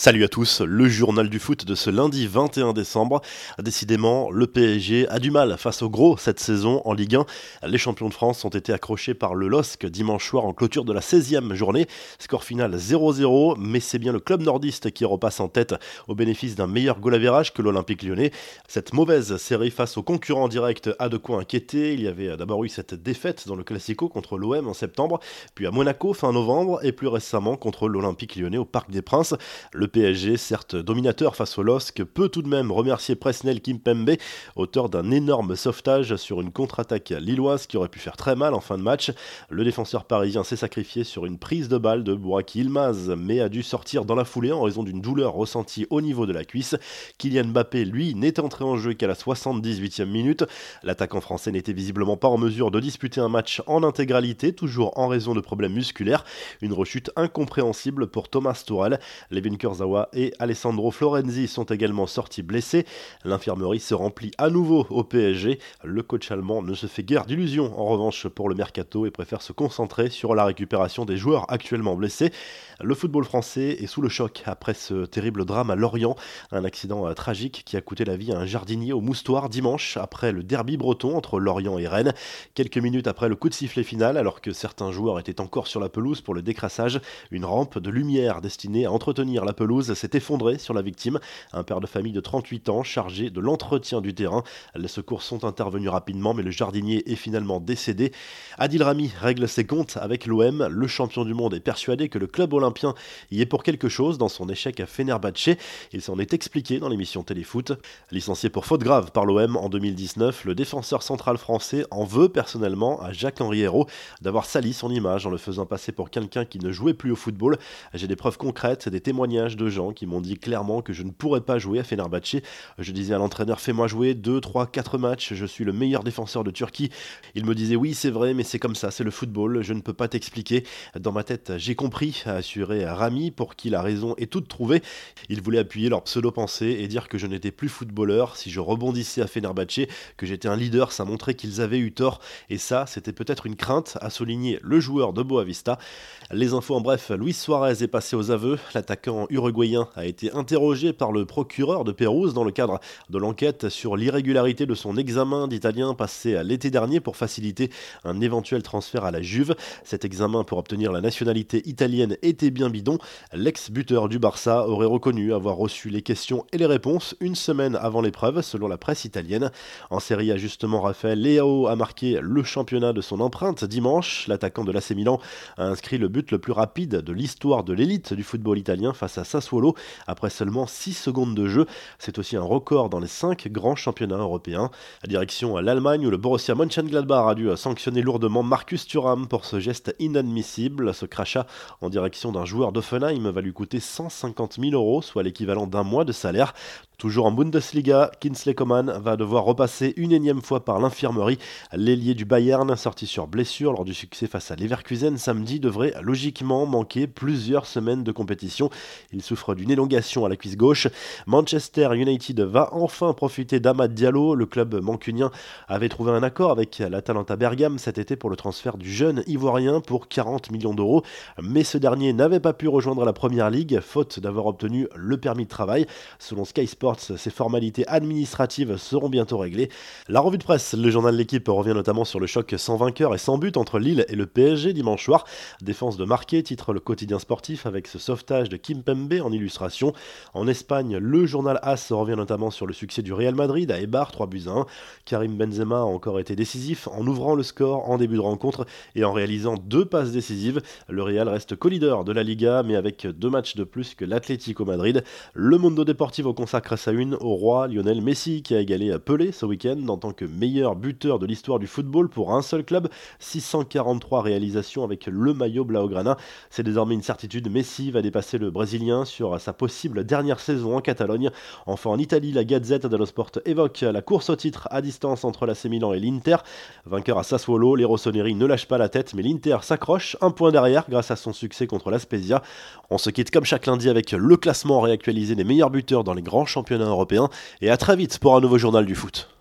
Salut à tous, le journal du foot de ce lundi 21 décembre. Décidément, le PSG a du mal face au gros cette saison en Ligue 1. Les champions de France ont été accrochés par le LOSC dimanche soir en clôture de la 16e journée. Score final 0-0, mais c'est bien le club nordiste qui repasse en tête au bénéfice d'un meilleur goal que l'Olympique lyonnais. Cette mauvaise série face aux concurrents directs a de quoi inquiéter. Il y avait d'abord eu cette défaite dans le Classico contre l'OM en septembre, puis à Monaco fin novembre et plus récemment contre l'Olympique lyonnais au Parc des Princes. Le PSG, certes dominateur face au LOSC, peut tout de même remercier Presnel Kimpembe, auteur d'un énorme sauvetage sur une contre-attaque lilloise qui aurait pu faire très mal en fin de match. Le défenseur parisien s'est sacrifié sur une prise de balle de Bouraki Ilmaz, mais a dû sortir dans la foulée en raison d'une douleur ressentie au niveau de la cuisse. Kylian Mbappé, lui, n'est entré en jeu qu'à la 78e minute. L'attaquant français n'était visiblement pas en mesure de disputer un match en intégralité, toujours en raison de problèmes musculaires. Une rechute incompréhensible pour Thomas Tourelle. Les Et Alessandro Florenzi sont également sortis blessés. L'infirmerie se remplit à nouveau au PSG. Le coach allemand ne se fait guère d'illusions en revanche pour le mercato et préfère se concentrer sur la récupération des joueurs actuellement blessés. Le football français est sous le choc après ce terrible drame à Lorient, un accident euh, tragique qui a coûté la vie à un jardinier au moustoir dimanche après le derby breton entre Lorient et Rennes. Quelques minutes après le coup de sifflet final, alors que certains joueurs étaient encore sur la pelouse pour le décrassage, une rampe de lumière destinée à entretenir la pelouse s'est effondré sur la victime, un père de famille de 38 ans chargé de l'entretien du terrain. Les secours sont intervenus rapidement, mais le jardinier est finalement décédé. Adil Rami règle ses comptes avec l'OM. Le champion du monde est persuadé que le club olympien y est pour quelque chose dans son échec à Fenerbahçe. Il s'en est expliqué dans l'émission Téléfoot. Licencié pour faute grave par l'OM en 2019, le défenseur central français en veut personnellement à Jacques-Henri Hérault d'avoir sali son image en le faisant passer pour quelqu'un qui ne jouait plus au football. J'ai des preuves concrètes, des témoignages de gens qui m'ont dit clairement que je ne pourrais pas jouer à Fenerbahçe. Je disais à l'entraîneur fais-moi jouer 2, 3, 4 matchs, je suis le meilleur défenseur de Turquie. Il me disait oui c'est vrai mais c'est comme ça, c'est le football, je ne peux pas t'expliquer. Dans ma tête j'ai compris, a assuré Rami pour qui la raison est toute trouvée. Il voulait appuyer leur pseudo-pensée et dire que je n'étais plus footballeur si je rebondissais à Fenerbahçe, que j'étais un leader, ça montrait qu'ils avaient eu tort et ça c'était peut-être une crainte, à souligner le joueur de Boavista. Les infos en bref, Luis Suarez est passé aux aveux, l'attaquant uruguayen uruguayen a été interrogé par le procureur de Pérouse dans le cadre de l'enquête sur l'irrégularité de son examen d'italien passé à l'été dernier pour faciliter un éventuel transfert à la Juve. Cet examen pour obtenir la nationalité italienne était bien bidon. L'ex-buteur du Barça aurait reconnu avoir reçu les questions et les réponses une semaine avant l'épreuve, selon la presse italienne. En série A, justement, Raphaël Leao a marqué le championnat de son empreinte dimanche. L'attaquant de l'AC Milan a inscrit le but le plus rapide de l'histoire de l'élite du football italien face à Sassuolo après seulement 6 secondes de jeu. C'est aussi un record dans les 5 grands championnats européens. La direction à l'Allemagne où le Borussia Mönchengladbach a dû sanctionner lourdement Marcus Thuram pour ce geste inadmissible. Ce crachat en direction d'un joueur d'Offenheim va lui coûter 150 000 euros, soit l'équivalent d'un mois de salaire. Toujours en Bundesliga, Kinsley Coman va devoir repasser une énième fois par l'infirmerie. L'ailier du Bayern, sorti sur blessure lors du succès face à Leverkusen samedi, devrait logiquement manquer plusieurs semaines de compétition. Il souffre d'une élongation à la cuisse gauche. Manchester United va enfin profiter d'Amad Diallo. Le club mancunien avait trouvé un accord avec l'Atalanta Bergame cet été pour le transfert du jeune Ivoirien pour 40 millions d'euros. Mais ce dernier n'avait pas pu rejoindre la première ligue, faute d'avoir obtenu le permis de travail. Selon Sky Sports, ces formalités administratives seront bientôt réglées. La revue de presse, le journal de l'équipe revient notamment sur le choc sans vainqueur et sans but entre Lille et le PSG dimanche soir. Défense de marqué, titre le quotidien sportif avec ce sauvetage de Kim Pembe en illustration. En Espagne, le journal AS revient notamment sur le succès du Real Madrid à Eibar, 3 buts à 1. Karim Benzema a encore été décisif en ouvrant le score en début de rencontre et en réalisant deux passes décisives. Le Real reste co-leader de la Liga mais avec deux matchs de plus que l'Atlético Madrid. Le Mundo Deportivo consacre sa une au roi Lionel Messi qui a égalé Pelé ce week-end en tant que meilleur buteur de l'histoire du football pour un seul club. 643 réalisations avec le maillot Blaugrana. C'est désormais une certitude, Messi va dépasser le Brésilien sur sa possible dernière saison en Catalogne. Enfin en Italie, la Gazette dello Sport évoque la course au titre à distance entre l'AC Milan et l'Inter. Vainqueur à Sassuolo, les Rossoneri ne lâchent pas la tête mais l'Inter s'accroche un point derrière grâce à son succès contre la Spezia. On se quitte comme chaque lundi avec le classement réactualisé des meilleurs buteurs dans les grands championnats européen. Et à très vite pour un nouveau journal du foot.